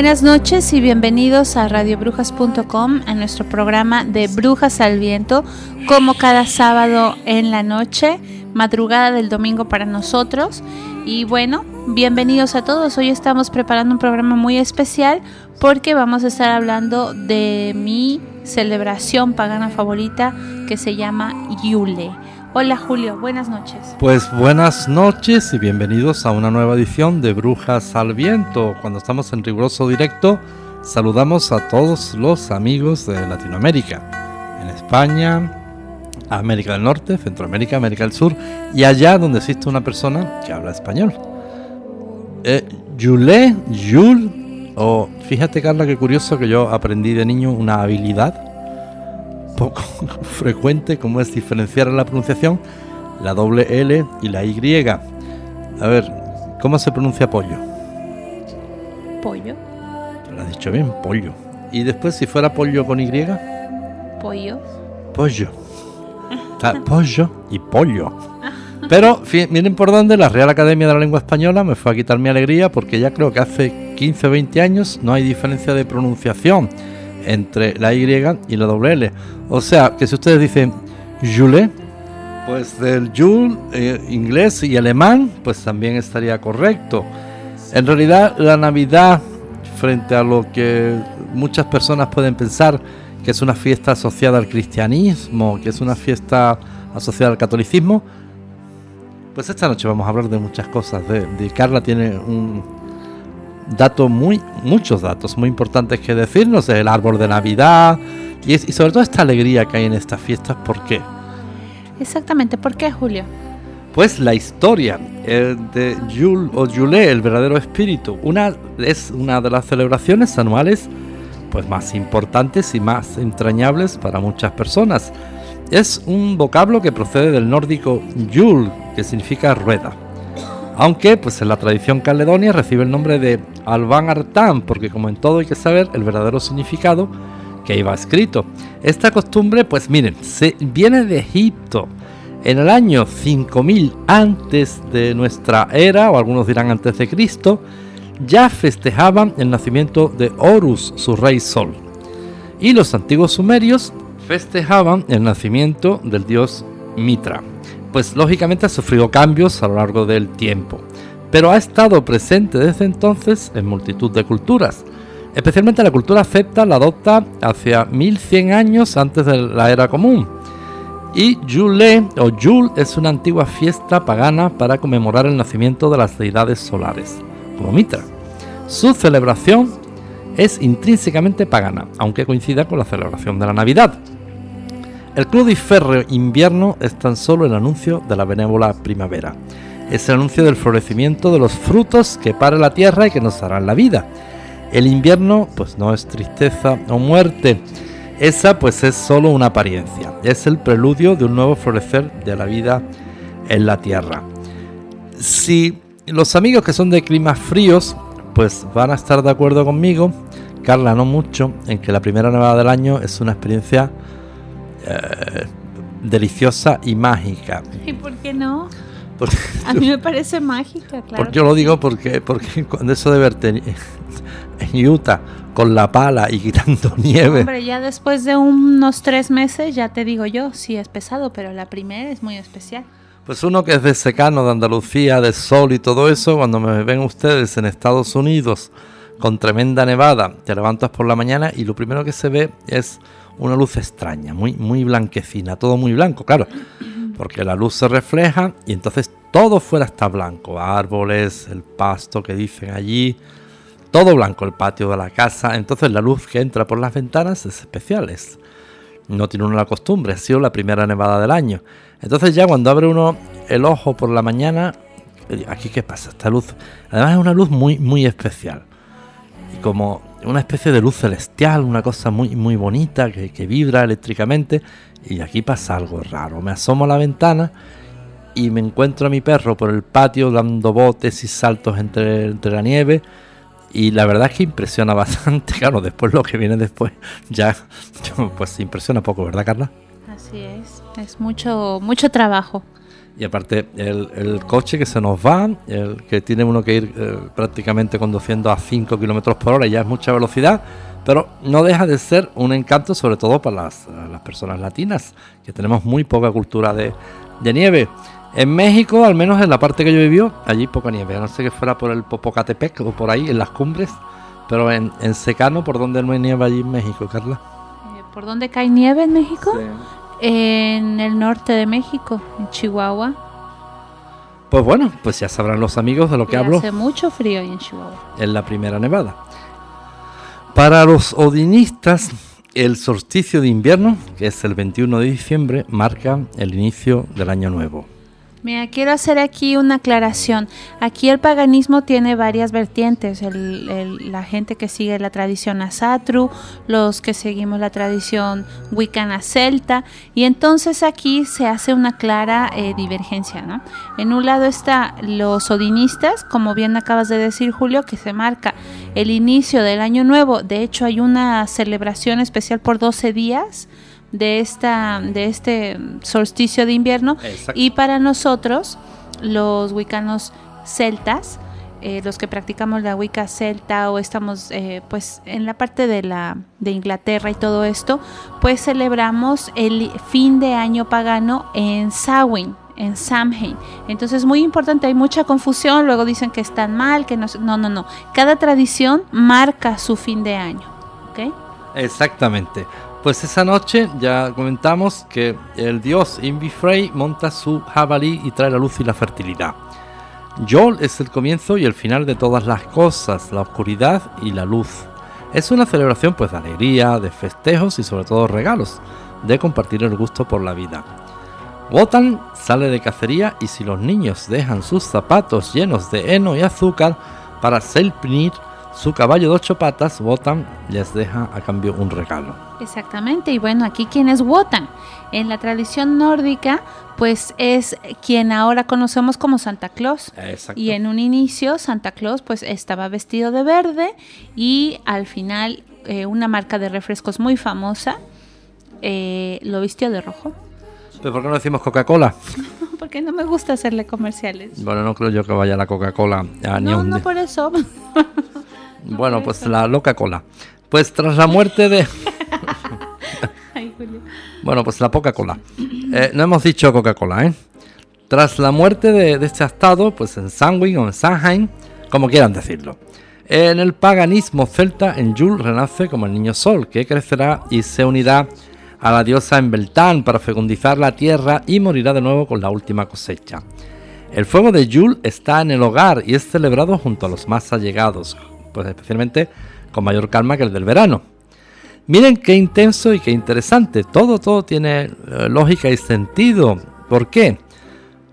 Buenas noches y bienvenidos a radiobrujas.com, a nuestro programa de Brujas al Viento, como cada sábado en la noche, madrugada del domingo para nosotros. Y bueno, bienvenidos a todos. Hoy estamos preparando un programa muy especial porque vamos a estar hablando de mi celebración pagana favorita que se llama Yule. Hola Julio, buenas noches. Pues buenas noches y bienvenidos a una nueva edición de Brujas al Viento. Cuando estamos en riguroso directo, saludamos a todos los amigos de Latinoamérica, en España, América del Norte, Centroamérica, América del Sur y allá donde existe una persona que habla español. Eh, Yule, Yul, o fíjate Carla qué curioso que yo aprendí de niño una habilidad poco frecuente como es diferenciar en la pronunciación la doble L y la Y. A ver, ¿cómo se pronuncia pollo? Pollo. Lo has dicho bien, pollo. Y después, si fuera pollo con Y. Pollo. Pollo. pollo y pollo. Pero miren por dónde la Real Academia de la Lengua Española me fue a quitar mi alegría porque ya creo que hace 15 o 20 años no hay diferencia de pronunciación entre la Y y la doble L. O sea, que si ustedes dicen Jule, pues del Jule eh, inglés y alemán, pues también estaría correcto. En realidad, la Navidad, frente a lo que muchas personas pueden pensar que es una fiesta asociada al cristianismo, que es una fiesta asociada al catolicismo, pues esta noche vamos a hablar de muchas cosas. De, de Carla tiene un, datos muy, muchos datos muy importantes que decirnos, el árbol de Navidad y, sobre todo esta alegría que hay en estas fiestas, ¿por qué? Exactamente, ¿por qué Julio? Pues la historia de Yule o Yule, el verdadero espíritu, una, es una de las celebraciones anuales pues más importantes y más entrañables para muchas personas. Es un vocablo que procede del nórdico Yule, que significa rueda aunque pues en la tradición caledonia recibe el nombre de Alban Artán, porque como en todo hay que saber el verdadero significado que iba escrito. Esta costumbre, pues miren, se viene de Egipto. En el año 5000 antes de nuestra era, o algunos dirán antes de Cristo, ya festejaban el nacimiento de Horus, su rey sol. Y los antiguos sumerios festejaban el nacimiento del dios Mitra pues lógicamente ha sufrido cambios a lo largo del tiempo, pero ha estado presente desde entonces en multitud de culturas. Especialmente la cultura celta la adopta hacia 1100 años antes de la era común. Y Yule o Yul es una antigua fiesta pagana para conmemorar el nacimiento de las deidades solares, como Mitra. Su celebración es intrínsecamente pagana, aunque coincida con la celebración de la Navidad. El crudo y férreo invierno es tan solo el anuncio de la benévola primavera. Es el anuncio del florecimiento de los frutos que para la tierra y que nos darán la vida. El invierno pues no es tristeza o muerte. Esa pues es solo una apariencia. Es el preludio de un nuevo florecer de la vida en la tierra. Si los amigos que son de climas fríos pues van a estar de acuerdo conmigo, Carla no mucho, en que la primera nevada del año es una experiencia eh, deliciosa y mágica. ¿Y por qué no? a mí me parece mágica, claro. yo lo digo porque, porque cuando eso de verte en Utah con la pala y quitando nieve. Hombre, ya después de unos tres meses, ya te digo yo, sí es pesado, pero la primera es muy especial. Pues uno que es de secano, de Andalucía, de sol y todo eso, cuando me ven ustedes en Estados Unidos con tremenda nevada, te levantas por la mañana y lo primero que se ve es una luz extraña, muy, muy blanquecina, todo muy blanco, claro, porque la luz se refleja y entonces todo fuera está blanco, árboles, el pasto que dicen allí, todo blanco el patio de la casa, entonces la luz que entra por las ventanas es especial, no tiene uno la costumbre, ha sido la primera nevada del año. Entonces ya cuando abre uno el ojo por la mañana, aquí qué pasa, esta luz, además es una luz muy muy especial. Como una especie de luz celestial, una cosa muy muy bonita que, que vibra eléctricamente y aquí pasa algo raro. Me asomo a la ventana y me encuentro a mi perro por el patio dando botes y saltos entre, entre la nieve y la verdad es que impresiona bastante. Claro, después lo que viene después ya pues impresiona poco, ¿verdad, Carla? Así es, es mucho, mucho trabajo. Y aparte, el, coche que se nos va, el que tiene uno que ir eh, prácticamente conduciendo a 5 kilómetros por hora, ya es mucha velocidad, pero no deja de ser un encanto, sobre todo para las, las personas latinas, que tenemos muy poca cultura de, de nieve. En México, al menos en la parte que yo vivió, allí poca nieve. no sé que fuera por el Popocatepec o por ahí, en las cumbres. Pero en, secano, ¿por dónde no hay nieve allí en México, Carla? Eh, ¿Por dónde cae nieve en México? En el norte de México, en Chihuahua. Pues bueno, pues ya sabrán los amigos de lo que hablo. Hace mucho frío ahí en Chihuahua. En la primera nevada. Para los odinistas, el solsticio de invierno, que es el 21 de diciembre, marca el inicio del año nuevo. Mira, quiero hacer aquí una aclaración. Aquí el paganismo tiene varias vertientes. la gente que sigue la tradición asatru, los que seguimos la tradición wicana celta. Y entonces aquí se hace una clara eh, divergencia. ¿no? En un lado está los odinistas, como bien acabas de decir Julio, que se marca el inicio del año nuevo. De hecho hay una celebración especial por 12 días de, esta, de este solsticio de invierno. Y para nosotros, los wicanos celtas, eh, los que practicamos la Wicca celta o estamos eh, pues en la parte de la de Inglaterra y todo esto, pues celebramos el fin de año pagano en Samhain, en Samhain. Entonces es muy importante, hay mucha confusión, luego dicen que están mal, que no, no, no, no. Cada tradición marca su fin de año, ¿ok? Exactamente. Pues esa noche ya comentamos que el dios Invi monta su jabalí y trae la luz y la fertilidad. Yol es el comienzo y el final de todas las cosas, la oscuridad y la luz. Es una celebración pues de alegría, de festejos y sobre todo regalos, de compartir el gusto por la vida. Wotan sale de cacería y si los niños dejan sus zapatos llenos de heno y azúcar para selpnir su caballo de ocho patas, Wotan les deja a cambio un regalo. Exactamente, y bueno, aquí quién es Wotan. En la tradición nórdica, pues es quien ahora conocemos como Santa Claus. Y en un inicio, Santa Claus pues estaba vestido de verde y al final eh, una marca de refrescos muy famosa eh, lo vistió de rojo. ¿Pero por qué no decimos Coca-Cola? Porque no me gusta hacerle comerciales. Bueno, no creo yo que vaya la Coca-Cola a No, no por eso. Bueno, pues la loca cola. Pues tras la muerte de... bueno, pues la poca cola. Eh, no hemos dicho Coca-Cola, ¿eh? Tras la muerte de, este estado, pues en Samhain o en Samhain, como quieran decirlo. En el paganismo celta, en Yul renace como el niño sol, que crecerá y se unirá a la diosa en Beltán para fecundizar la tierra y morirá de nuevo con la última cosecha. El fuego de Yul está en el hogar y es celebrado junto a los más allegados, pues especialmente con mayor calma que el del verano. Miren qué intenso y qué interesante. Todo, todo tiene eh, lógica y sentido. ¿Por qué?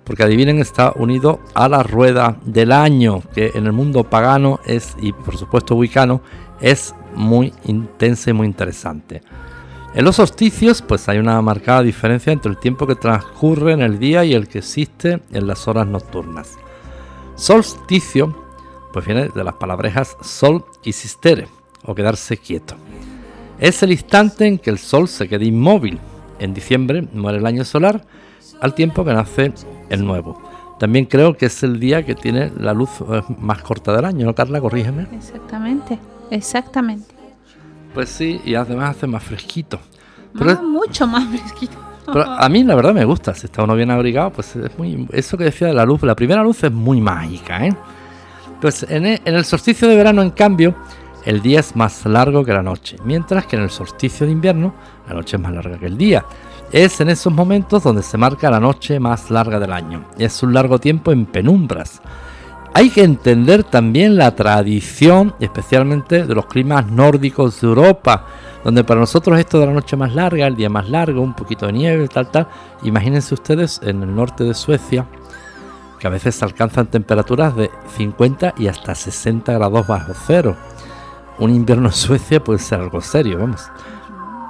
Porque adivinen, está unido a la rueda del año, que en el mundo pagano es, y por supuesto wicano, es muy intensa y muy interesante. En los solsticios, pues hay una marcada diferencia entre el tiempo que transcurre en el día y el que existe en las horas nocturnas. Solsticio pues viene de las palabrejas sol y sistere, o quedarse quieto. Es el instante en que el sol se queda inmóvil, en diciembre muere el año solar, al tiempo que nace el nuevo. También creo que es el día que tiene la luz eh, más corta del año, ¿no, Carla? Corrígeme. Exactamente, exactamente. Pues sí, y además hace más fresquito. Pero mucho más fresquito. Pero a mí la verdad me gusta, si está uno bien abrigado, pues es muy... Eso que decía de la luz, la primera luz es muy mágica, ¿eh? Pues en el, en el solsticio de verano, en cambio, el día es más largo que la noche, mientras que en el solsticio de invierno, la noche es más larga que el día. Es en esos momentos donde se marca la noche más larga del año. Es un largo tiempo en penumbras. Hay que entender también la tradición, especialmente de los climas nórdicos de Europa, donde para nosotros esto de la noche más larga, el día más largo, un poquito de nieve, tal, tal. Imagínense ustedes en el norte de Suecia, que a veces alcanzan temperaturas de 50 y hasta 60 grados bajo cero. Un invierno en Suecia puede ser algo serio, vamos.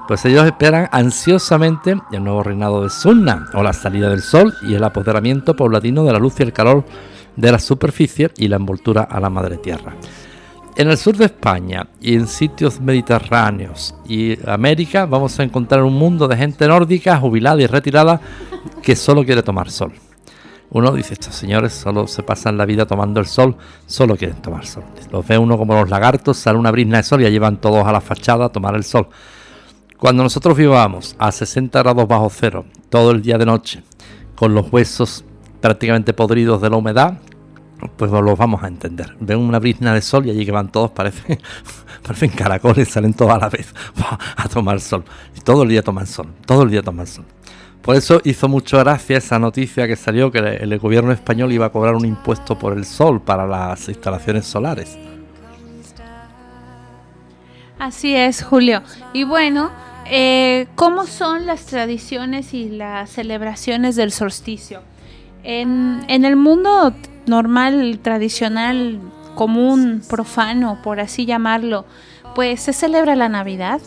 Pues ellos esperan ansiosamente el nuevo reinado de Sunna, o la salida del sol y el apoderamiento paulatino de la luz y el calor de la superficie y la envoltura a la madre tierra. En el sur de España y en sitios mediterráneos y América vamos a encontrar un mundo de gente nórdica, jubilada y retirada que solo quiere tomar sol. Uno dice, estos señores solo se pasan la vida tomando el sol, solo quieren tomar sol. Los ve uno como los lagartos, sale una brisna de sol y ya llevan todos a la fachada a tomar el sol. Cuando nosotros vivamos a 60 grados bajo cero todo el día de noche, con los huesos prácticamente podridos de la humedad, pues los vamos a entender. Ven una brisna de sol y allí que van todos, parecen, parecen caracoles, salen todos a la vez a tomar sol. Y todo el día toman sol, todo el día toman sol. Por eso hizo mucho gracia esa noticia que salió que el gobierno español iba a cobrar un impuesto por el sol para las instalaciones solares. Así es, Julio. Y bueno, eh, ¿Cómo son las tradiciones y las celebraciones del solsticio? En, el mundo normal, tradicional, común, profano, por así llamarlo, pues se celebra la Navidad.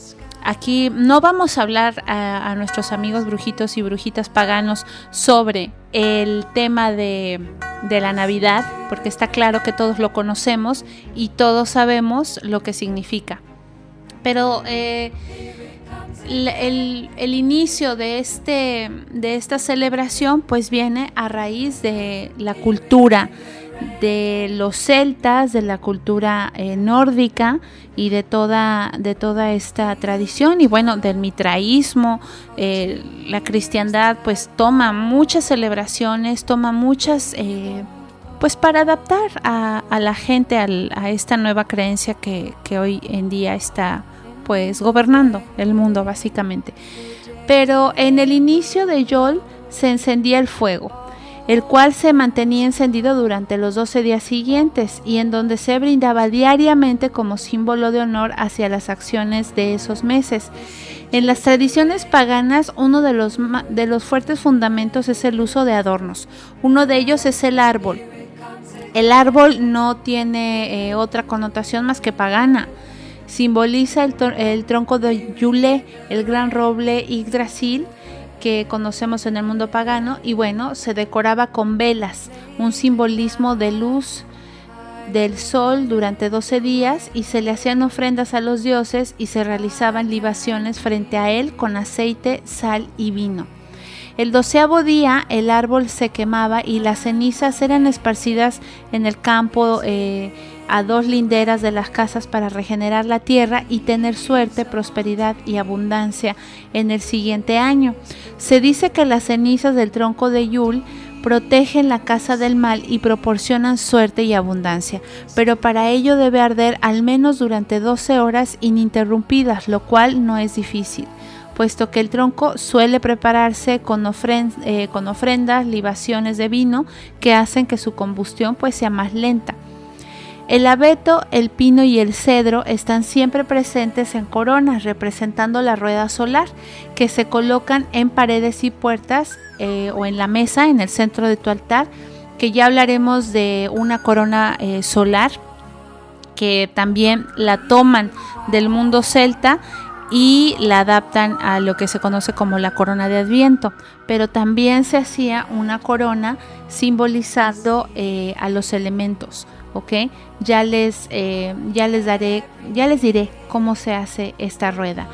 Aquí no vamos a hablar a, nuestros amigos brujitos y brujitas paganos sobre el tema de, de, la Navidad, porque está claro que todos lo conocemos y todos sabemos lo que significa. Pero eh, el, inicio de, este, de esta celebración pues viene a raíz de la cultura de los celtas, de la cultura eh, nórdica y de toda, de toda esta tradición y bueno, del mitraísmo, eh, la cristiandad pues toma muchas celebraciones, toma muchas... Eh, pues para adaptar a, la gente a esta nueva creencia que, que hoy en día está pues gobernando el mundo básicamente. Pero en el inicio de Yol se encendía el fuego, el cual se mantenía encendido durante los 12 días siguientes y en donde se brindaba diariamente como símbolo de honor hacia las acciones de esos meses. En las tradiciones paganas, uno de los, de los fuertes fundamentos es el uso de adornos. Uno de ellos es el árbol. El árbol no tiene eh, otra connotación más que pagana simboliza el, tronco de Yule, el gran roble Yggdrasil que conocemos en el mundo pagano y bueno, se decoraba con velas, un simbolismo de luz del sol durante 12 días y se le hacían ofrendas a los dioses y se realizaban libaciones frente a él con aceite, sal y vino. El doceavo día el árbol se quemaba y las cenizas eran esparcidas en el campo eh, a dos linderas de las casas para regenerar la tierra y tener suerte, prosperidad y abundancia en el siguiente año. Se dice que las cenizas del tronco de Yul protegen la casa del mal y proporcionan suerte y abundancia, pero para ello debe arder al menos durante 12 horas ininterrumpidas, lo cual no es difícil puesto que el tronco suele prepararse con, eh, con ofrendas, libaciones de vino que hacen que su combustión pues sea más lenta. El abeto, el pino y el cedro están siempre presentes en coronas, representando la rueda solar, que se colocan en paredes y puertas eh, o en la mesa en el centro de tu altar, que ya hablaremos de una corona eh, solar, que también la toman del mundo celta y la adaptan a lo que se conoce como la corona de Adviento, pero también se hacía una corona simbolizando eh, a los elementos. ¿Ok? Ya les, eh, ya les daré, ya les diré cómo se hace esta rueda.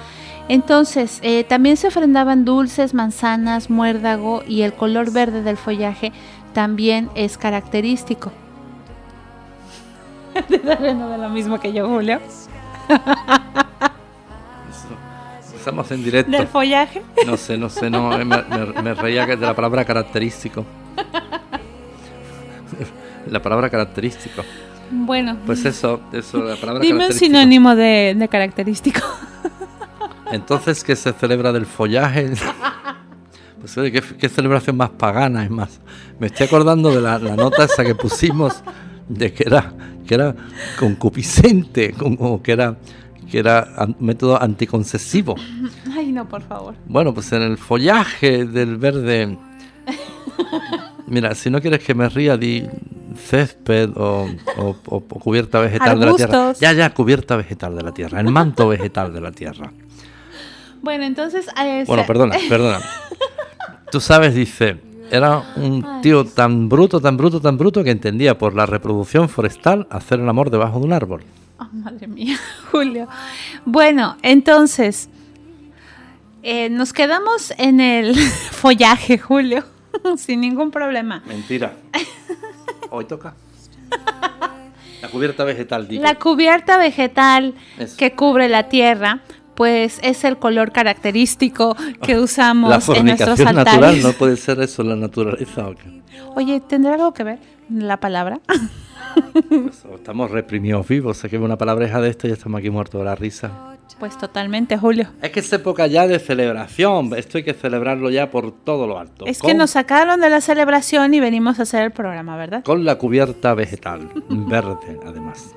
Entonces, eh, también se ofrendaban dulces, manzanas, muérdago y el color verde del follaje también es característico. de lo mismo que yo, Julio. Estamos en directo. ¿Del follaje? No sé, no sé, no, me, reía de la palabra característico. la palabra característico. Bueno. Pues eso, eso, la palabra Dime un sinónimo de, característico. Entonces, ¿qué se celebra del follaje? Pues ¿qué, qué celebración más pagana, es más. Me estoy acordando de la, nota esa que pusimos de que era, que era concupiscente, como que era que era método anticoncesivo. Ay, no, por favor. Bueno, pues en el follaje del verde. Mira, si no quieres que me ría, di césped o, cubierta vegetal de la tierra. Ya, ya, cubierta vegetal de la tierra, el manto vegetal de la tierra. Bueno, entonces. Bueno, perdona, perdona. Tú sabes, dice, era un tío tan bruto, tan bruto, tan bruto que entendía por la reproducción forestal hacer el amor debajo de un árbol. Oh, madre mía, Julio. Bueno, entonces, eh, nos quedamos en el follaje, Julio, sin ningún problema. Mentira. Hoy toca. La cubierta vegetal. La cubierta vegetal que cubre la tierra, pues es el color característico que usamos en nuestros altares. natural no puede ser eso la naturaleza. Oye, ¿tendrá algo que ver la palabra? estamos reprimidos vivos. Sé que una palabreja de esto y ya estamos aquí muertos de la risa. Pues totalmente, Julio. Es que es época ya de celebración. Esto hay que celebrarlo ya por todo lo alto. Es que nos sacaron de la celebración y venimos a hacer el programa, ¿verdad? Con la cubierta vegetal, verde además.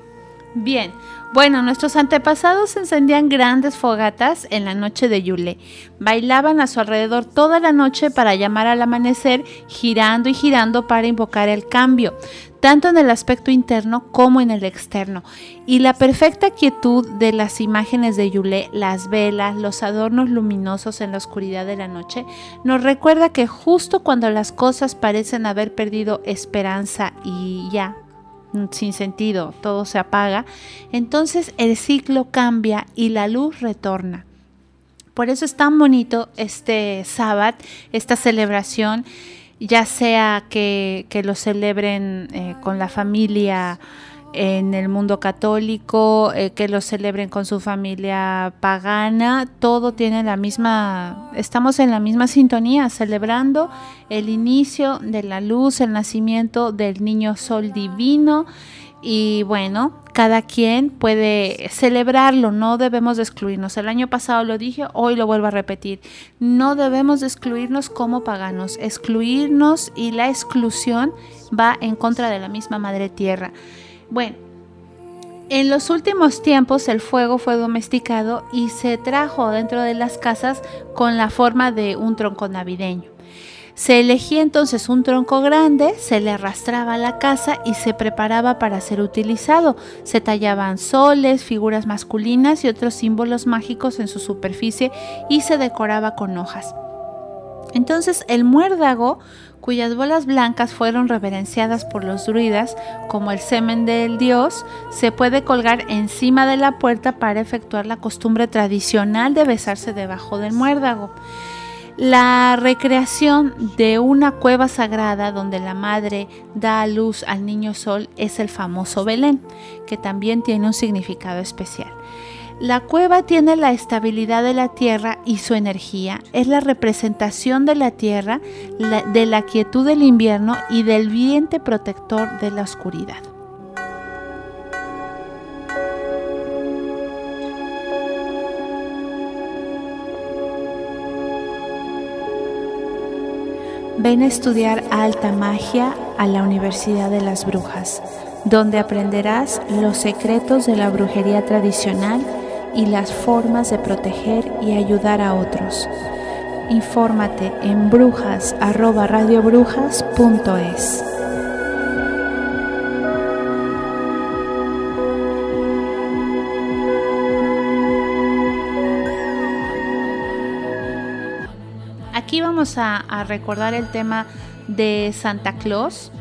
Bien, bueno, nuestros antepasados encendían grandes fogatas en la noche de Yule. Bailaban a su alrededor toda la noche para llamar al amanecer, girando y girando para invocar el cambio tanto en el aspecto interno como en el externo. Y la perfecta quietud de las imágenes de Yule, las velas, los adornos luminosos en la oscuridad de la noche, nos recuerda que justo cuando las cosas parecen haber perdido esperanza y ya, sin sentido, todo se apaga, entonces el ciclo cambia y la luz retorna. Por eso es tan bonito este sábado, esta celebración ya sea que, lo celebren eh, con la familia en el mundo católico, eh, que lo celebren con su familia pagana, todo tiene la misma, estamos en la misma sintonía, celebrando el inicio de la luz, el nacimiento del niño sol divino y bueno, cada quien puede celebrarlo, no debemos de excluirnos. El año pasado lo dije, hoy lo vuelvo a repetir. No debemos de excluirnos como paganos. Excluirnos y la exclusión va en contra de la misma madre tierra. Bueno, en los últimos tiempos el fuego fue domesticado y se trajo dentro de las casas con la forma de un tronco navideño. Se elegía entonces un tronco grande, se le arrastraba a la casa y se preparaba para ser utilizado. Se tallaban soles, figuras masculinas y otros símbolos mágicos en su superficie y se decoraba con hojas. Entonces el muérdago, cuyas bolas blancas fueron reverenciadas por los druidas como el semen del dios, se puede colgar encima de la puerta para efectuar la costumbre tradicional de besarse debajo del muérdago. La recreación de una cueva sagrada donde la madre da a luz al niño sol es el famoso Belén, que también tiene un significado especial. La cueva tiene la estabilidad de la tierra y su energía. Es la representación de la tierra, de la quietud del invierno y del viento protector de la oscuridad. Ven a estudiar alta magia a la Universidad de las Brujas, donde aprenderás los secretos de la brujería tradicional y las formas de proteger y ayudar a otros. Infórmate en brujas@radiobrujas.es. Aquí vamos a, recordar el tema de Santa Claus.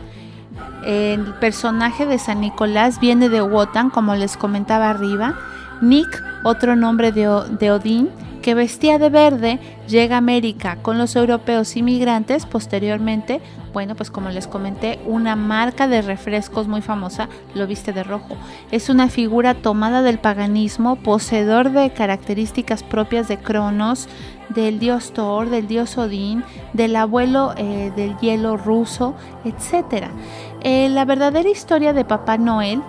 El personaje de San Nicolás viene de Wotan, como les comentaba arriba. Nick, otro nombre de, Odín, que vestía de verde, llega a América con los europeos inmigrantes, posteriormente, bueno, pues como les comenté, una marca de refrescos muy famosa lo viste de rojo. Es una figura tomada del paganismo, poseedor de características propias de Cronos, del dios Thor, del dios Odín, del abuelo eh, del hielo ruso, etc. Eh, la verdadera historia de Papá Noel,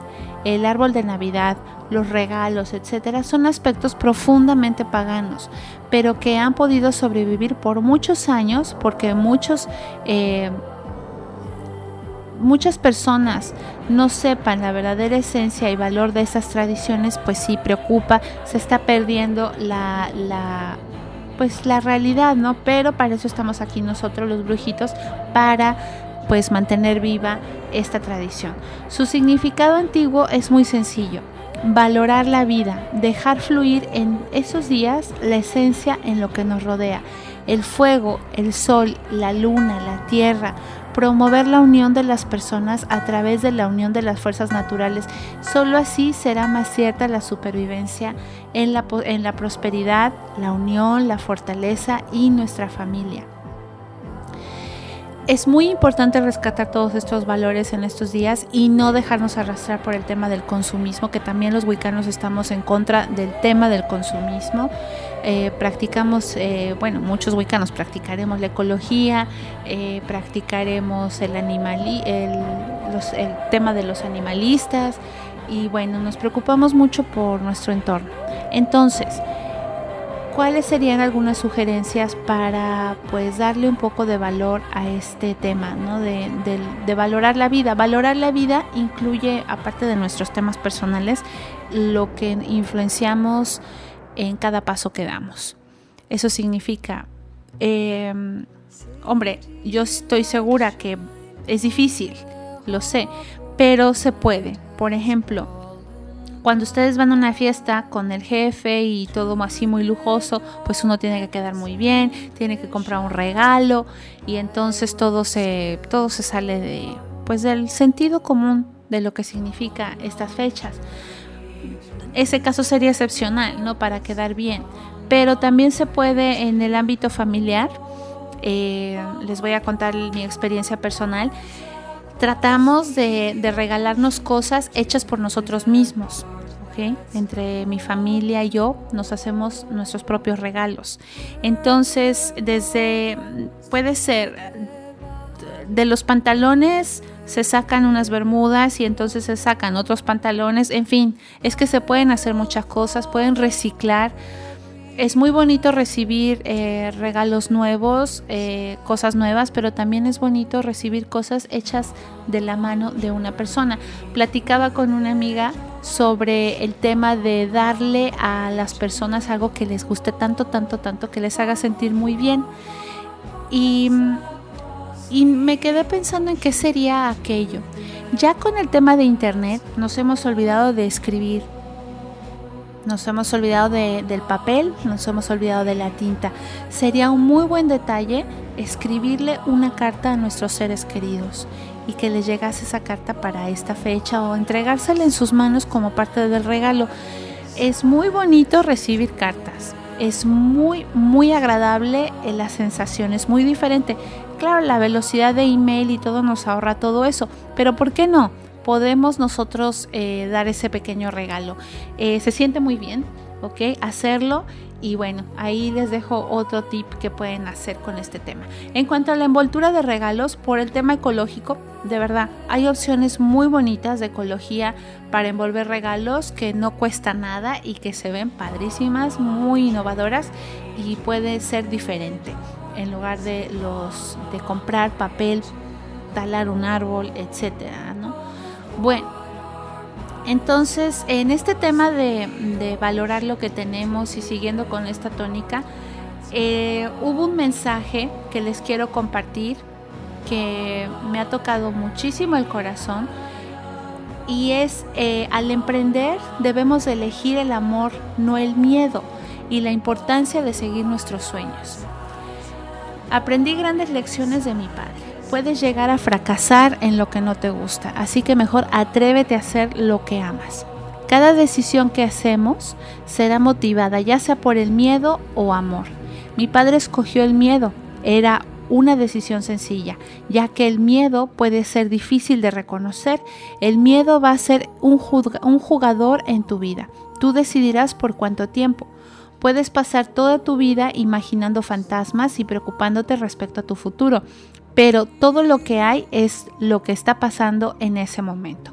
el árbol de Navidad, los regalos, etcétera, son aspectos profundamente paganos, pero que han podido sobrevivir por muchos años porque muchos eh, muchas personas no sepan la verdadera esencia y valor de esas tradiciones, pues sí preocupa, se está perdiendo la, la pues la realidad, ¿no? Pero para eso estamos aquí nosotros los brujitos para pues mantener viva esta tradición. Su significado antiguo es muy sencillo. Valorar la vida, dejar fluir en esos días la esencia en lo que nos rodea. El fuego, el sol, la luna, la tierra, promover la unión de las personas a través de la unión de las fuerzas naturales. Solo así será más cierta la supervivencia en la, en la prosperidad, la unión, la fortaleza y nuestra familia. Es muy importante rescatar todos estos valores en estos días y no dejarnos arrastrar por el tema del consumismo, que también los wicanos estamos en contra del tema del consumismo. Eh, practicamos, eh, bueno, muchos wicanos practicaremos la ecología, eh, practicaremos el, animali el, el tema de los animalistas y bueno, nos preocupamos mucho por nuestro entorno. Entonces, ¿cuáles serían algunas sugerencias para pues darle un poco de valor a este tema, ¿no? de, de, valorar la vida? Valorar la vida incluye, aparte de nuestros temas personales, lo que influenciamos en cada paso que damos. Eso significa, em, hombre, yo estoy segura que es difícil, lo sé, pero se puede. Por ejemplo, cuando ustedes van a una fiesta con el jefe y todo así muy lujoso, pues uno tiene que quedar muy bien, tiene que comprar un regalo y entonces todo se, todo se sale de, pues del sentido común de lo que significa estas fechas. Ese caso sería excepcional, ¿no? Para quedar bien. Pero también se puede en el ámbito familiar. Eh, les voy a contar mi experiencia personal tratamos de, regalarnos cosas hechas por nosotros mismos. Entre mi familia y yo nos hacemos nuestros propios regalos. Entonces, desde, puede ser, de los pantalones se sacan unas bermudas y entonces se sacan otros pantalones. En fin, es que se pueden hacer muchas cosas, pueden reciclar es muy bonito recibir eh, regalos nuevos, eh, cosas nuevas, pero también es bonito recibir cosas hechas de la mano de una persona. Platicaba con una amiga sobre el tema de darle a las personas algo que les guste tanto, tanto, tanto, que les haga sentir muy bien. Y, y me quedé pensando en qué sería aquello. Ya con el tema de Internet nos hemos olvidado de escribir nos hemos olvidado del papel, nos hemos olvidado de la tinta. Sería un muy buen detalle escribirle una carta a nuestros seres queridos y que les llegase esa carta para esta fecha o entregársela en sus manos como parte del regalo. Es muy bonito recibir cartas. Es muy, muy agradable eh, la sensación, es muy diferente. Claro, la velocidad de email y todo nos ahorra todo eso, pero ¿por qué no? Podemos nosotros eh, dar ese pequeño regalo. Eh, se siente muy bien, ¿ok? Hacerlo y bueno, ahí les dejo otro tip que pueden hacer con este tema. En cuanto a la envoltura de regalos, por el tema ecológico, de verdad, hay opciones muy bonitas de ecología para envolver regalos que no cuesta nada y que se ven padrísimas, muy innovadoras y puede ser diferente. En lugar de los de comprar papel, talar un árbol, etcétera, ¿no? Bueno, entonces en este tema de, valorar lo que tenemos y siguiendo con esta tónica, eh, hubo un mensaje que les quiero compartir que me ha tocado muchísimo el corazón y es eh, al emprender debemos elegir el amor, no el miedo y la importancia de seguir nuestros sueños. Aprendí grandes lecciones de mi padre puedes llegar a fracasar en lo que no te gusta. Así que mejor atrévete a hacer lo que amas. Cada decisión que hacemos será motivada ya sea por el miedo o amor. Mi padre escogió el miedo, era una decisión sencilla, ya que el miedo puede ser difícil de reconocer. El miedo va a ser un, jugador en tu vida. Tú decidirás por cuánto tiempo. Puedes pasar toda tu vida imaginando fantasmas y preocupándote respecto a tu futuro, pero todo lo que hay es lo que está pasando en ese momento.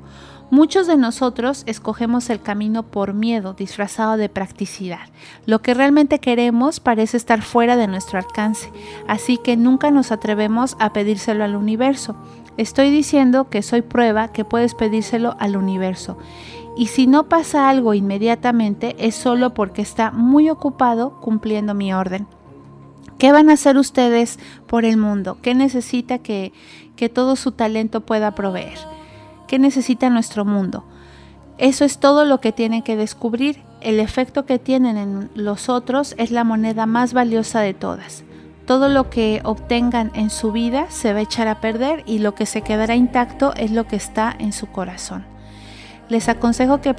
Muchos de nosotros escogemos el camino por miedo, disfrazado de practicidad. Lo que realmente queremos parece estar fuera de nuestro alcance, así que nunca nos atrevemos a pedírselo al universo. Estoy diciendo que soy prueba que puedes pedírselo al universo. Y si no pasa algo inmediatamente es solo porque está muy ocupado cumpliendo mi orden. ¿Qué van a hacer ustedes por el mundo? ¿Qué necesita que, que todo su talento pueda proveer? ¿Qué necesita nuestro mundo? Eso es todo lo que tienen que descubrir. El efecto que tienen en los otros es la moneda más valiosa de todas. Todo lo que obtengan en su vida se va a echar a perder y lo que se quedará intacto es lo que está en su corazón. Les aconsejo que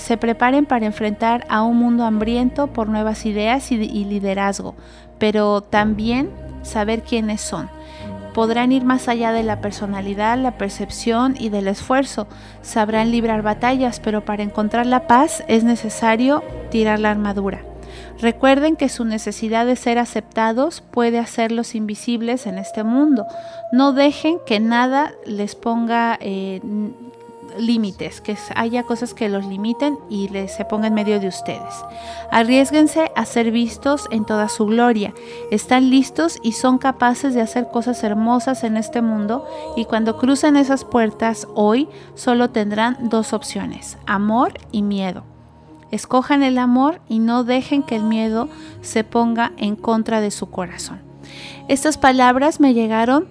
se preparen para enfrentar a un mundo hambriento por nuevas ideas y liderazgo, pero también saber quiénes son podrán ir más allá de la personalidad, la percepción y del esfuerzo. Sabrán librar batallas, pero para encontrar la paz es necesario tirar la armadura. Recuerden que su necesidad de ser aceptados puede hacerlos invisibles en este mundo. No dejen que nada les ponga eh, límites, que haya cosas que los limiten y les, se ponga en medio de ustedes. Arriesguense a ser vistos en toda su gloria. Están listos y son capaces de hacer cosas hermosas en este mundo y cuando crucen esas puertas hoy solo tendrán dos opciones, amor y miedo. Escojan el amor y no dejen que el miedo se ponga en contra de su corazón. Estas palabras me llegaron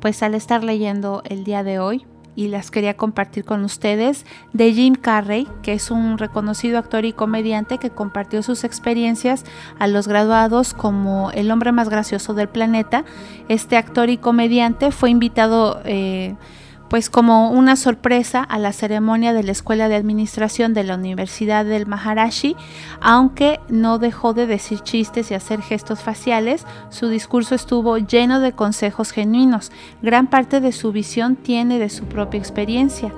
pues al estar leyendo el día de hoy y las quería compartir con ustedes de Jim Carrey, que es un reconocido actor y comediante que compartió sus experiencias a los graduados como el hombre más gracioso del planeta. Este actor y comediante fue invitado eh, pues como una sorpresa a la ceremonia de la Escuela de Administración de la Universidad del Maharashi, aunque no dejó de decir chistes y hacer gestos faciales, su discurso estuvo lleno de consejos genuinos. Gran parte de su visión tiene de su propia experiencia.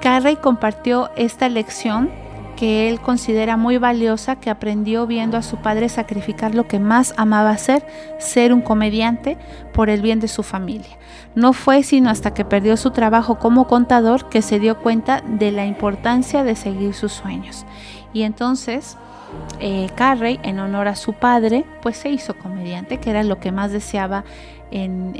Carrey compartió esta lección que él considera muy valiosa, que aprendió viendo a su padre sacrificar lo que más amaba hacer, ser un comediante por el bien de su familia. No fue sino hasta que perdió su trabajo como contador que se dio cuenta de la importancia de seguir sus sueños. Y entonces eh, Carrey, en honor a su padre, pues se hizo comediante, que era lo que más deseaba en,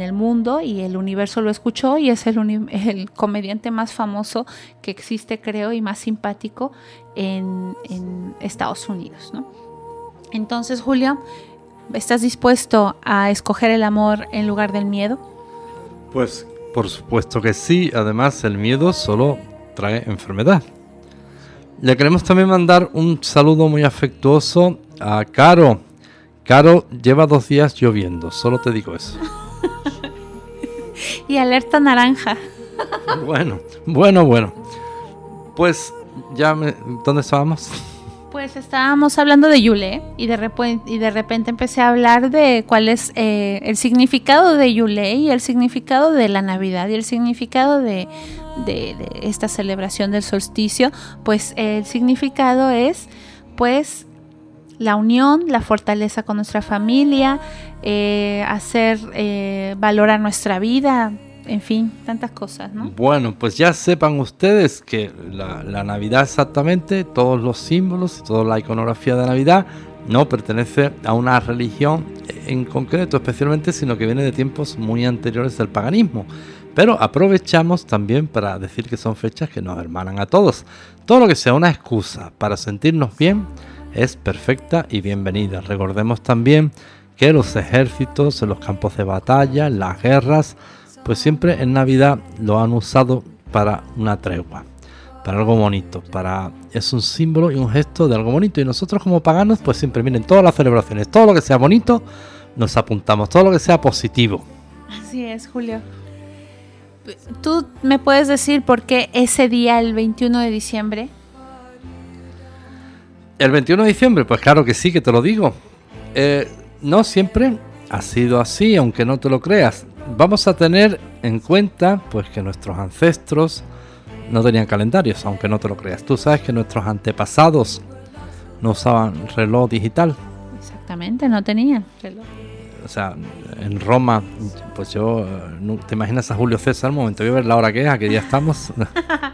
el, mundo y el universo lo escuchó y es el, comediante más famoso que existe, creo, y más simpático en, Estados Unidos. Entonces, Julio, ¿estás dispuesto a escoger el amor en lugar del miedo? Pues por supuesto que sí, además el miedo solo trae enfermedad. Le queremos también mandar un saludo muy afectuoso a Caro, Caro, lleva dos días lloviendo, solo te digo eso. y alerta naranja. bueno, bueno, bueno. Pues ya me, ¿dónde estábamos? Pues estábamos hablando de Yule y de, repente, y de repente empecé a hablar de cuál es eh, el significado de Yule y el significado de la Navidad y el significado de, de esta celebración del solsticio. Pues el significado es pues la unión, la fortaleza con nuestra familia, eh, hacer eh, valorar nuestra vida, en fin, tantas cosas, ¿no? Bueno, pues ya sepan ustedes que la, Navidad exactamente, todos los símbolos toda la iconografía de Navidad no pertenece a una religión en concreto especialmente, sino que viene de tiempos muy anteriores del paganismo. Pero aprovechamos también para decir que son fechas que nos hermanan a todos. Todo lo que sea una excusa para sentirnos bien, es perfecta y bienvenida. Recordemos también que los ejércitos, los campos de batalla, las guerras, pues siempre en Navidad lo han usado para una tregua, para algo bonito, para es un símbolo y un gesto de algo bonito. Y nosotros como paganos, pues siempre miren todas las celebraciones, todo lo que sea bonito, nos apuntamos, todo lo que sea positivo. Así es, Julio. ¿Tú me puedes decir por qué ese día, el 21 de diciembre? El 21 de diciembre, pues claro que sí, que te lo digo. Eh, no siempre ha sido así, aunque no te lo creas. Vamos a tener en cuenta, pues que nuestros ancestros no tenían calendarios, aunque no te lo creas. Tú sabes que nuestros antepasados no usaban reloj digital. Exactamente, no tenían reloj. O sea, en Roma, pues yo, ¿te imaginas a Julio César? Un momento, voy a ver la hora que es, a qué día estamos.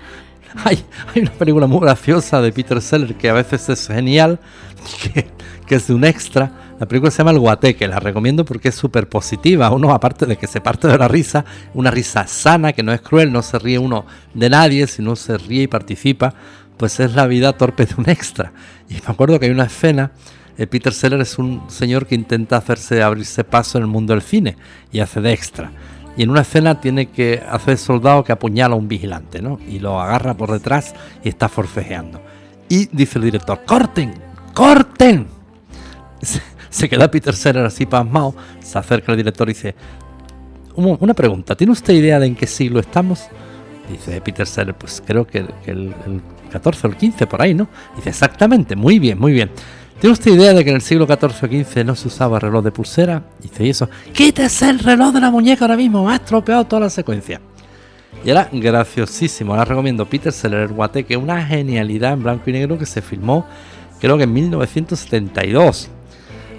hay, hay, una película muy graciosa de Peter Seller que a veces es genial, que, que es de un extra. La película se llama El Guateque, la recomiendo porque es súper positiva. Uno, aparte de que se parte de la risa, una risa sana, que no es cruel, no se ríe uno de nadie, sino se ríe y participa, pues es la vida torpe de un extra. Y me acuerdo que hay una escena eh, Peter Seller es un señor que intenta hacerse abrirse paso en el mundo del cine y hace de extra. Y en una escena tiene que hacer soldado que apuñala a un vigilante, ¿no? Y lo agarra por detrás y está forcejeando. Y dice el director, corten, corten. Se, queda Peter Seller así pasmado, se acerca al director y dice, una pregunta, ¿tiene usted idea de en qué siglo estamos? Dice Peter Seller, pues creo que, el, el 14 o el 15 por ahí, ¿no? Dice, exactamente, muy bien, muy bien. ¿Tiene usted idea de que en el siglo XIV o XV no se usaba reloj de pulsera? Dice, y eso, quítese el reloj de la muñeca ahora mismo, me ha estropeado toda la secuencia. Y era graciosísimo, ahora recomiendo Peter Seller Guateque, una genialidad en blanco y negro que se filmó creo que en 1972.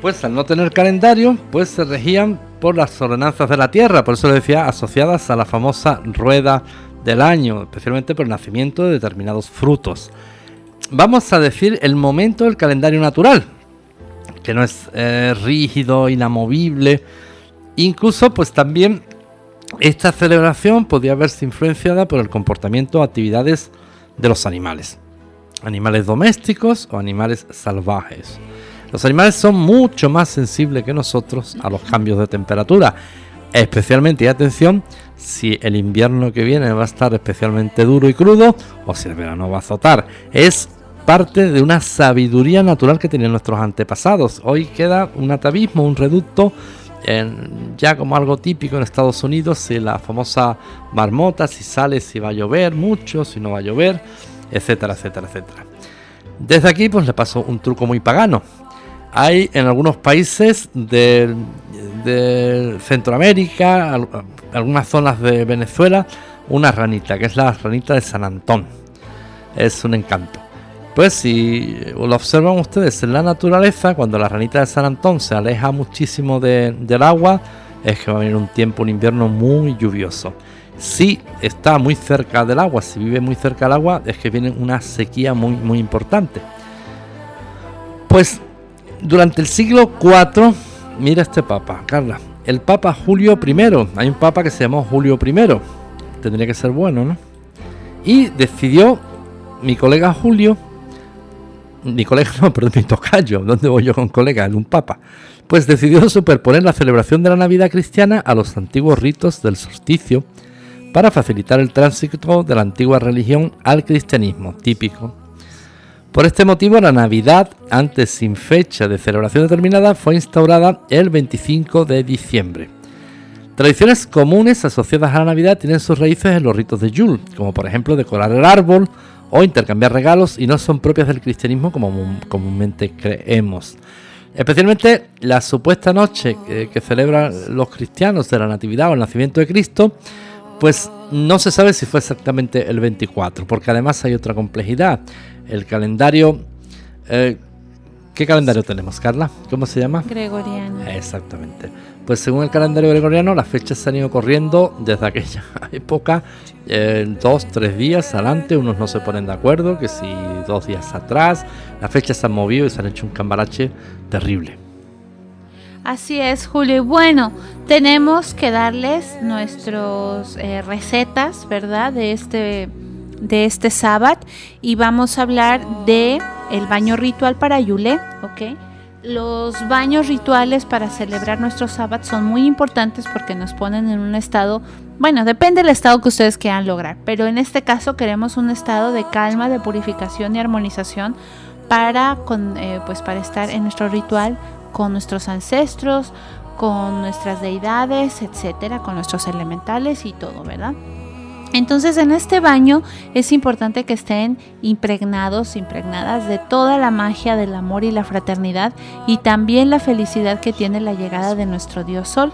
Pues al no tener calendario, pues se regían por las ordenanzas de la Tierra, por eso lo decía, asociadas a la famosa rueda del año, especialmente por el nacimiento de determinados frutos vamos a decir el momento del calendario natural, que no es eh, rígido, inamovible. Incluso, pues también esta celebración podía verse influenciada por el comportamiento o actividades de los animales. Animales domésticos o animales salvajes. Los animales son mucho más sensibles que nosotros a los cambios de temperatura. Especialmente, y atención, si el invierno que viene va a estar especialmente duro y crudo o si el verano va a azotar. Es parte de una sabiduría natural que tenían nuestros antepasados. Hoy queda un atavismo, un reducto, ya como algo típico en Estados Unidos, si la famosa marmota, si sale, si va a llover mucho, si no va a llover, etcétera, etcétera, etcétera. Desde aquí pues le paso un truco muy pagano. Hay en algunos países de, Centroamérica, algunas zonas de Venezuela, una ranita, que es la ranita de San Antón. Es un encanto. Pues si lo observan ustedes en la naturaleza, cuando la ranita de San Antón se aleja muchísimo del agua, es que va a venir un tiempo, un invierno muy lluvioso. Si está muy cerca del agua, si vive muy cerca del agua, es que viene una sequía muy, muy importante. Pues durante el siglo IV, mira este papa, Carla, el papa Julio I, hay un papa que se llamó Julio I, tendría que ser bueno, ¿no? Y decidió mi colega Julio mi colega, no, perdón, mi tocayo, ¿dónde voy yo con colega? En un papa. Pues decidió superponer la celebración de la Navidad cristiana a los antiguos ritos del solsticio para facilitar el tránsito de la antigua religión al cristianismo típico. Por este motivo, la Navidad, antes sin fecha de celebración determinada, fue instaurada el 25 de diciembre. Tradiciones comunes asociadas a la Navidad tienen sus raíces en los ritos de Yule, como por ejemplo decorar el árbol o intercambiar regalos y no son propias del cristianismo como comúnmente creemos. Especialmente la supuesta noche que, celebran los cristianos de la Natividad o el nacimiento de Cristo, pues no se sabe si fue exactamente el 24, porque además hay otra complejidad. El calendario... Eh, ¿Qué calendario tenemos, Carla? ¿Cómo se llama? Gregoriano. Exactamente. Pues según el calendario gregoriano, las fechas se han ido corriendo desde aquella época, eh, dos, tres días adelante, unos no se ponen de acuerdo, que si dos días atrás, las fechas se han movido y se han hecho un cambarache terrible. Así es, Julio. bueno, tenemos que darles nuestras eh, recetas, ¿verdad? De este, de este sábado y vamos a hablar de el baño ritual para Yule, ¿ok? Los baños rituales para celebrar nuestro sábado son muy importantes porque nos ponen en un estado, bueno, depende del estado que ustedes quieran lograr, pero en este caso queremos un estado de calma, de purificación y armonización para, eh, pues para estar en nuestro ritual con nuestros ancestros, con nuestras deidades, etcétera, con nuestros elementales y todo, ¿verdad? Entonces en este baño es importante que estén impregnados, impregnadas de toda la magia del amor y la fraternidad y también la felicidad que tiene la llegada de nuestro Dios Sol.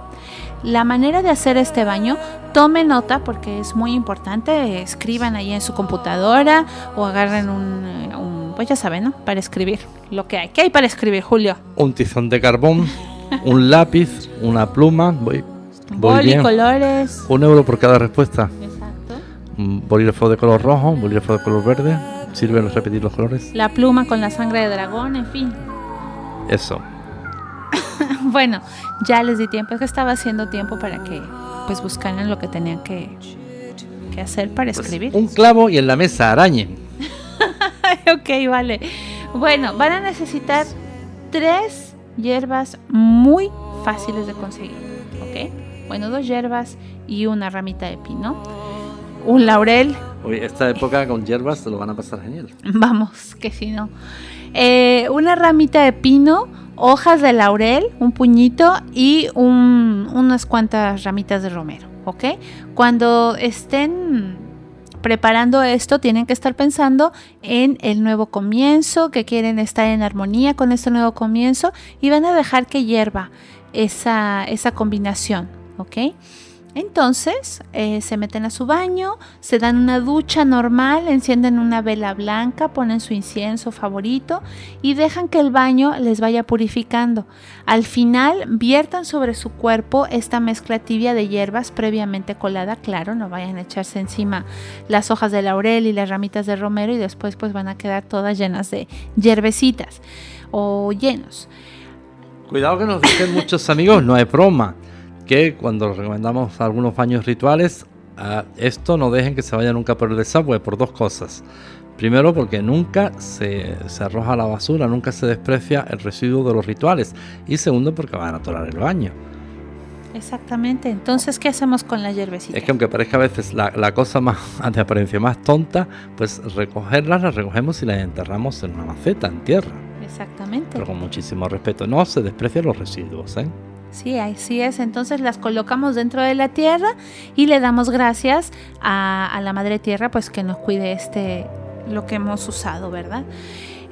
La manera de hacer este baño, tome nota porque es muy importante, escriban ahí en su computadora o agarren un, pues ya saben, ¿no? Para escribir lo que hay. ¿Qué hay para escribir, Julio? Un tizón de carbón, un lápiz, una pluma, voy, voy colores. Un euro por cada respuesta. Exacto. Un bolígrafo de color rojo, un bolígrafo de color verde. Sirven repetir los colores. La pluma con la sangre de dragón, en fin. Eso. bueno, ya les di tiempo, es que estaba haciendo tiempo para que pues buscaran lo que tenían que, hacer para pues, escribir. un clavo y en la mesa arañe. ok, vale. Bueno, van a necesitar tres hierbas muy fáciles de conseguir. ¿Ok? Bueno, dos hierbas y una ramita de pino. Un laurel. Hoy, esta época con hierbas se lo van a pasar genial. Vamos, que si no. Eh, una ramita de pino, hojas de laurel, un puñito y unas cuantas ramitas de romero, ¿ok? Cuando estén preparando esto, tienen que estar pensando en el nuevo comienzo, que quieren estar en armonía con este nuevo comienzo y van a dejar que hierva esa, esa combinación, ¿ok? Entonces eh, se meten a su baño, se dan una ducha normal, encienden una vela blanca, ponen su incienso favorito y dejan que el baño les vaya purificando. Al final viertan sobre su cuerpo esta mezcla tibia de hierbas previamente colada, claro, no vayan a echarse encima las hojas de laurel y las ramitas de romero y después pues van a quedar todas llenas de hierbecitas o llenos. Cuidado que nos dicen muchos amigos, no es broma que cuando recomendamos algunos baños rituales, esto no dejen que se vaya nunca por el desagüe por dos cosas. Primero porque nunca se, arroja a la basura, nunca se desprecia el residuo de los rituales. Y segundo porque van a atorar el baño. Exactamente. Entonces, ¿qué hacemos con la hierbecita? Es que aunque parezca a veces la, cosa más de apariencia más tonta, pues recogerlas las recogemos y las enterramos en una maceta, en tierra. Exactamente. Pero con muchísimo respeto. No se desprecian los residuos, ¿eh? Sí, así es. Entonces las colocamos dentro de la tierra y le damos gracias a, la madre tierra, pues que nos cuide este lo que hemos usado, ¿verdad?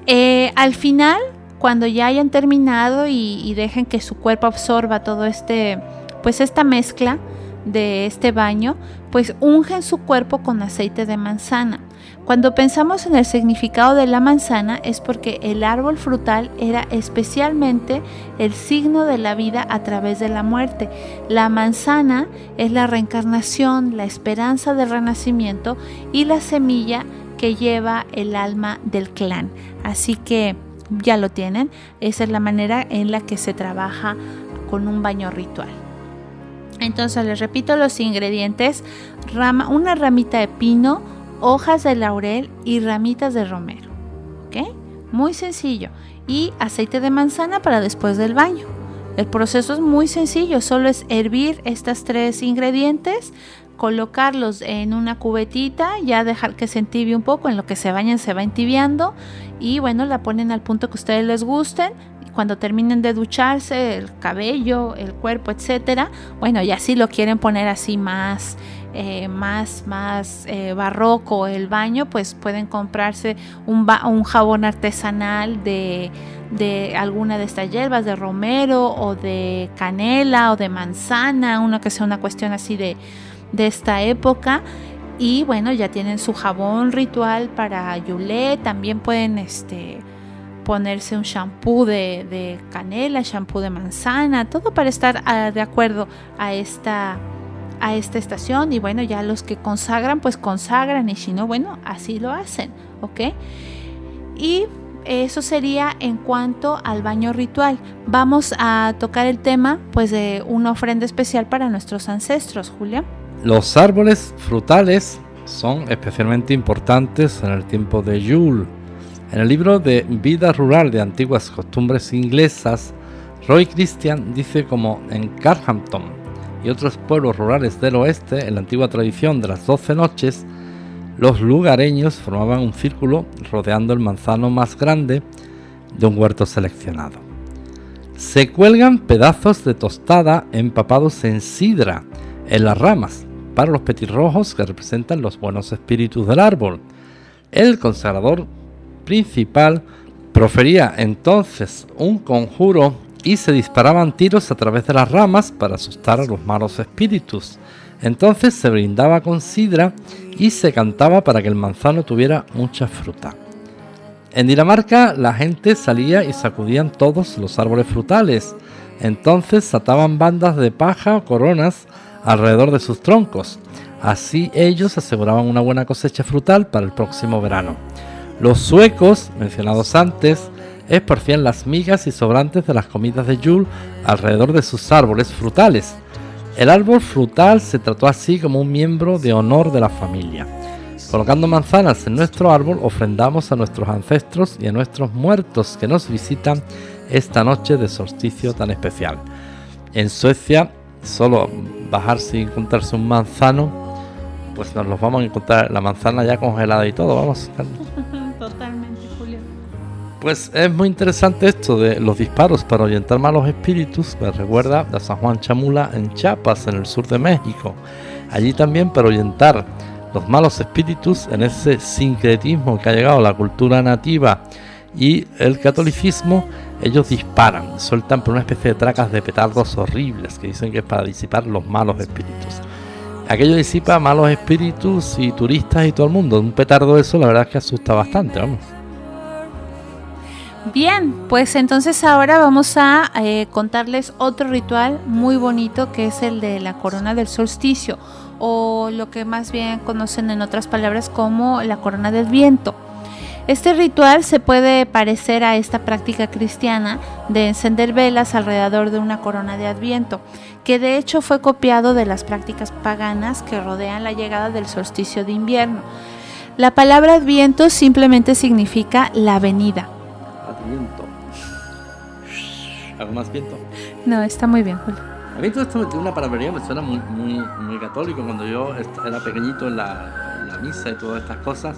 Eh, al final, cuando ya hayan terminado y, y, dejen que su cuerpo absorba todo este, pues esta mezcla de este baño, pues ungen su cuerpo con aceite de manzana. Cuando pensamos en el significado de la manzana es porque el árbol frutal era especialmente el signo de la vida a través de la muerte. La manzana es la reencarnación, la esperanza del renacimiento y la semilla que lleva el alma del clan. Así que ya lo tienen, esa es la manera en la que se trabaja con un baño ritual. Entonces les repito los ingredientes, rama, una ramita de pino, hojas de laurel y ramitas de romero. ¿Ok? Muy sencillo. Y aceite de manzana para después del baño. El proceso es muy sencillo, solo es hervir estos tres ingredientes, colocarlos en una cubetita, ya dejar que se entibie un poco, en lo que se bañen se va entibiando y bueno, la ponen al punto que ustedes les gusten. Cuando terminen de ducharse, el cabello, el cuerpo, etcétera, bueno, ya si lo quieren poner así más eh, más, más eh, barroco el baño, pues pueden comprarse un, jabón artesanal de, de, alguna de estas hierbas, de romero o de canela o de manzana, uno que sea una cuestión así de, de esta época. Y bueno, ya tienen su jabón ritual para yulé, también pueden este, ponerse un shampoo de, de canela, shampoo de manzana, todo para estar ah, de acuerdo a esta a esta estación y bueno, ya los que consagran, pues consagran y si no, bueno, así lo hacen, ¿ok? Y eso sería en cuanto al baño ritual. Vamos a tocar el tema pues de una ofrenda especial para nuestros ancestros, Julia. Los árboles frutales son especialmente importantes en el tiempo de Yule. En el libro de Vida Rural de Antiguas Costumbres Inglesas, Roy Christian dice como en Carhampton, otros pueblos rurales del oeste, en la antigua tradición de las doce noches, los lugareños formaban un círculo rodeando el manzano más grande de un huerto seleccionado. Se cuelgan pedazos de tostada empapados en sidra en las ramas para los petirrojos que representan los buenos espíritus del árbol. El consagrador principal profería entonces un conjuro y se disparaban tiros a través de las ramas para asustar a los malos espíritus. Entonces se brindaba con sidra y se cantaba para que el manzano tuviera mucha fruta. En Dinamarca la gente salía y sacudían todos los árboles frutales. Entonces ataban bandas de paja o coronas alrededor de sus troncos. Así ellos aseguraban una buena cosecha frutal para el próximo verano. Los suecos, mencionados antes, esparcían las migas y sobrantes de las comidas de Yule alrededor de sus árboles frutales. El árbol frutal se trató así como un miembro de honor de la familia. Colocando manzanas en nuestro árbol, ofrendamos a nuestros ancestros y a nuestros muertos que nos visitan esta noche de solsticio tan especial. En Suecia, solo bajarse y encontrarse un manzano, pues nos los vamos a encontrar la manzana ya congelada y todo, vamos. Pues es muy interesante esto de los disparos para ahuyentar malos espíritus. Me recuerda a San Juan Chamula en Chiapas, en el sur de México. Allí también para ahuyentar los malos espíritus en ese sincretismo que ha llegado a la cultura nativa y el catolicismo, ellos disparan, sueltan por una especie de tracas de petardos horribles que dicen que es para disipar los malos espíritus. Aquello disipa malos espíritus y turistas y todo el mundo. Un petardo de eso la verdad es que asusta bastante, vamos. Bien, pues entonces ahora vamos a eh, contarles otro ritual muy bonito que es el de la corona del solsticio o lo que más bien conocen en otras palabras como la corona del viento. Este ritual se puede parecer a esta práctica cristiana de encender velas alrededor de una corona de adviento, que de hecho fue copiado de las prácticas paganas que rodean la llegada del solsticio de invierno. La palabra adviento simplemente significa la venida. Adviento. ¿Algo más viento? No, está muy bien, Julio. A mí todo esto de una palabrería me suena muy, muy, muy católico. Cuando yo era pequeñito en la, en la misa y todas estas cosas,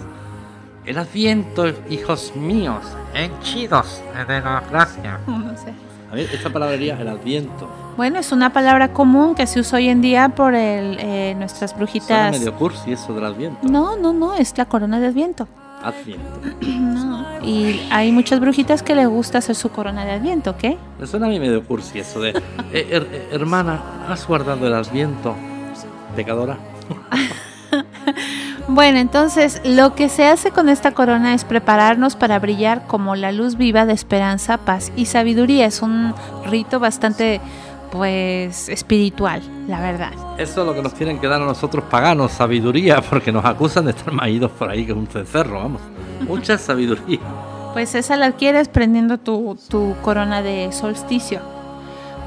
el adviento, hijos míos, henchidos de la gracia. No sé. A ver, esta palabrería, el adviento, Bueno, es una palabra común que se usa hoy en día por el, eh, nuestras suena brujitas. medio cursi eso del adviento. No, no, no, es la corona de adviento. Adviento. No. Y hay muchas brujitas que les gusta hacer su corona de adviento. Me suena a mí medio cursi eso de, eh, her- eh, hermana, ¿has guardado el adviento? Pecadora. Bueno, entonces lo que se hace con esta corona es prepararnos para brillar como la luz viva de esperanza, paz y sabiduría. Es un rito bastante, pues, espiritual, la verdad. Eso es lo que nos tienen que dar a nosotros paganos, sabiduría, porque nos acusan de estar maídos por ahí que un cencerro, vamos. Mucha sabiduría. Pues esa la adquieres prendiendo tu, tu corona de solsticio.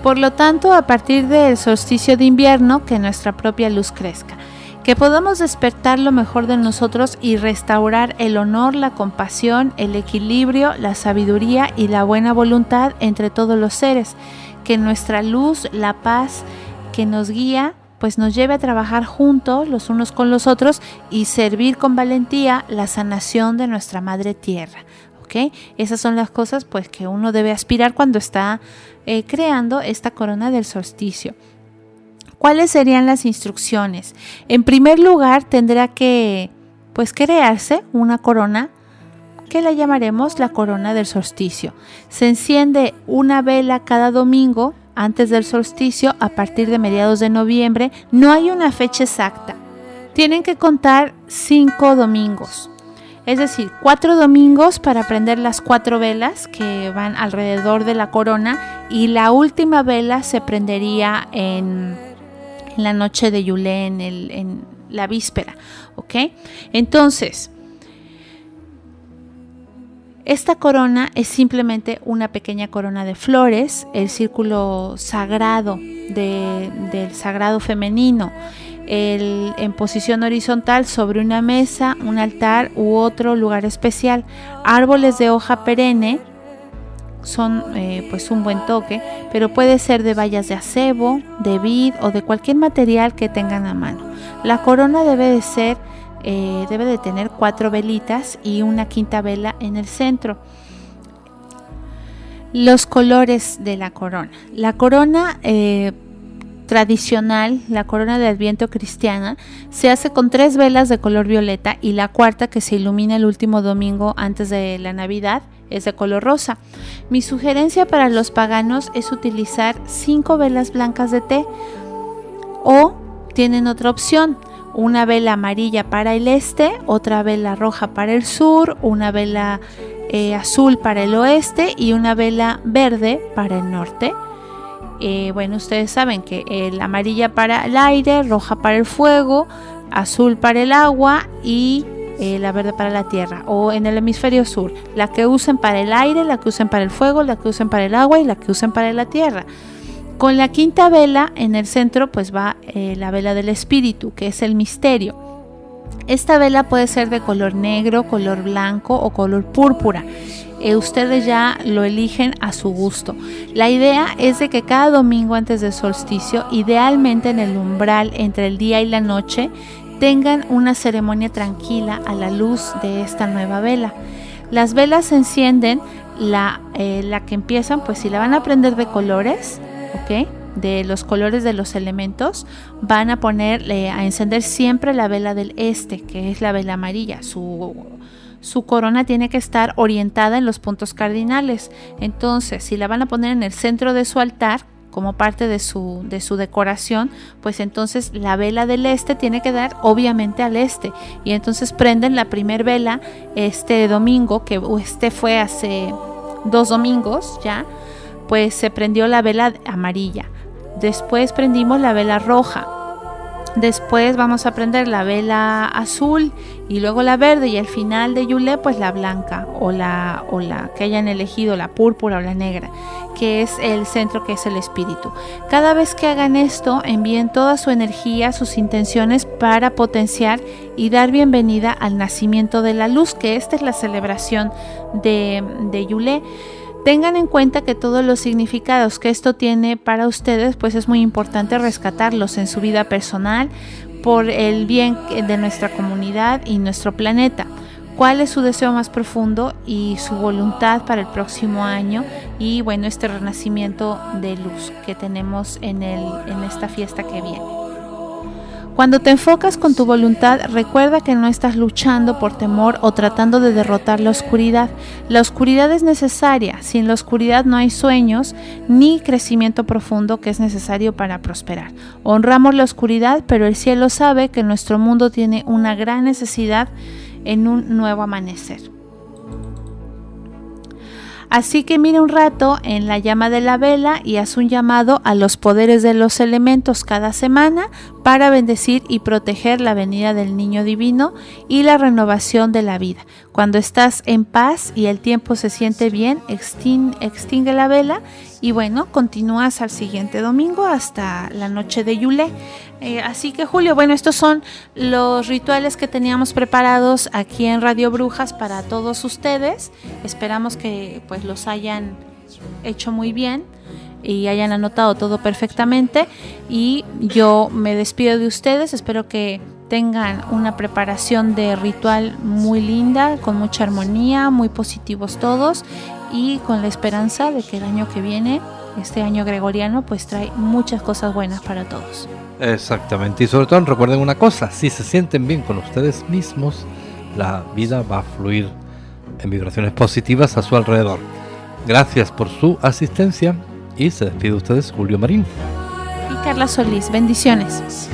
Por lo tanto, a partir del solsticio de invierno, que nuestra propia luz crezca. Que podamos despertar lo mejor de nosotros y restaurar el honor, la compasión, el equilibrio, la sabiduría y la buena voluntad entre todos los seres. Que nuestra luz, la paz que nos guía, pues nos lleve a trabajar juntos los unos con los otros y servir con valentía la sanación de nuestra madre tierra. ¿ok? Esas son las cosas pues que uno debe aspirar cuando está eh, creando esta corona del solsticio. ¿Cuáles serían las instrucciones? En primer lugar, tendrá que pues crearse una corona que la llamaremos la corona del solsticio. Se enciende una vela cada domingo antes del solsticio a partir de mediados de noviembre. No hay una fecha exacta. Tienen que contar cinco domingos. Es decir, cuatro domingos para prender las cuatro velas que van alrededor de la corona y la última vela se prendería en, la noche de Yule, en, en la víspera. ¿Ok? Entonces, esta corona es simplemente una pequeña corona de flores, el círculo sagrado de- del sagrado femenino, en posición horizontal sobre una mesa, un altar u otro lugar especial, árboles de hoja perenne son eh, pues un buen toque, pero puede ser de bayas de acebo, de vid o de cualquier material que tengan a mano. La corona debe de ser eh, debe de tener cuatro velitas y una quinta vela en el centro. Los colores de la corona. La corona eh, tradicional, la corona de Adviento cristiana, se hace con tres velas de color violeta y la cuarta que se ilumina el último domingo antes de la Navidad es de color rosa. Mi sugerencia para los paganos es utilizar cinco velas blancas de té o tienen otra opción, una vela amarilla para el este, otra vela roja para el sur, una vela eh, azul para el oeste y una vela verde para el norte. Eh, bueno, ustedes saben que el amarilla para el aire, roja para el fuego, azul para el agua y eh, la verde para la tierra. O en el hemisferio sur, la que usen para el aire, la que usen para el fuego, la que usen para el agua y la que usen para la tierra. Con la quinta vela en el centro pues va eh, la vela del espíritu, que es el misterio. Esta vela puede ser de color negro, color blanco o color púrpura. Eh, ustedes ya lo eligen a su gusto. La idea es de que cada domingo antes del solsticio, idealmente en el umbral entre el día y la noche, tengan una ceremonia tranquila a la luz de esta nueva vela. Las velas se encienden, la, eh, la que empiezan, pues si la van a prender de colores, ¿ok? de los colores de los elementos, van a poner a encender siempre la vela del este, que es la vela amarilla. Su, su corona tiene que estar orientada en los puntos cardinales. Entonces, si la van a poner en el centro de su altar, como parte de su, de su decoración, pues entonces la vela del este tiene que dar obviamente al este. Y entonces prenden la primer vela este domingo, que este fue hace dos domingos ya, pues se prendió la vela amarilla. Después prendimos la vela roja. Después vamos a prender la vela azul y luego la verde y al final de Yule pues la blanca o la, o la que hayan elegido, la púrpura o la negra, que es el centro que es el espíritu. Cada vez que hagan esto envíen toda su energía, sus intenciones para potenciar y dar bienvenida al nacimiento de la luz, que esta es la celebración de, de Yule. Tengan en cuenta que todos los significados que esto tiene para ustedes, pues es muy importante rescatarlos en su vida personal por el bien de nuestra comunidad y nuestro planeta. ¿Cuál es su deseo más profundo y su voluntad para el próximo año? Y bueno, este renacimiento de luz que tenemos en, el, en esta fiesta que viene. Cuando te enfocas con tu voluntad, recuerda que no estás luchando por temor o tratando de derrotar la oscuridad. La oscuridad es necesaria. Sin la oscuridad no hay sueños ni crecimiento profundo que es necesario para prosperar. Honramos la oscuridad, pero el cielo sabe que nuestro mundo tiene una gran necesidad en un nuevo amanecer. Así que mira un rato en la llama de la vela y haz un llamado a los poderes de los elementos cada semana para bendecir y proteger la venida del niño divino y la renovación de la vida. Cuando estás en paz y el tiempo se siente bien, extingue, la vela y bueno, continúas al siguiente domingo hasta la noche de Yule. Eh, así que Julio, bueno, estos son los rituales que teníamos preparados aquí en Radio Brujas para todos ustedes. Esperamos que pues los hayan hecho muy bien y hayan anotado todo perfectamente. Y yo me despido de ustedes, espero que tengan una preparación de ritual muy linda, con mucha armonía, muy positivos todos y con la esperanza de que el año que viene, este año gregoriano, pues trae muchas cosas buenas para todos. Exactamente, y sobre todo recuerden una cosa, si se sienten bien con ustedes mismos, la vida va a fluir en vibraciones positivas a su alrededor. Gracias por su asistencia y se despide ustedes Julio Marín. Y Carla Solís, bendiciones.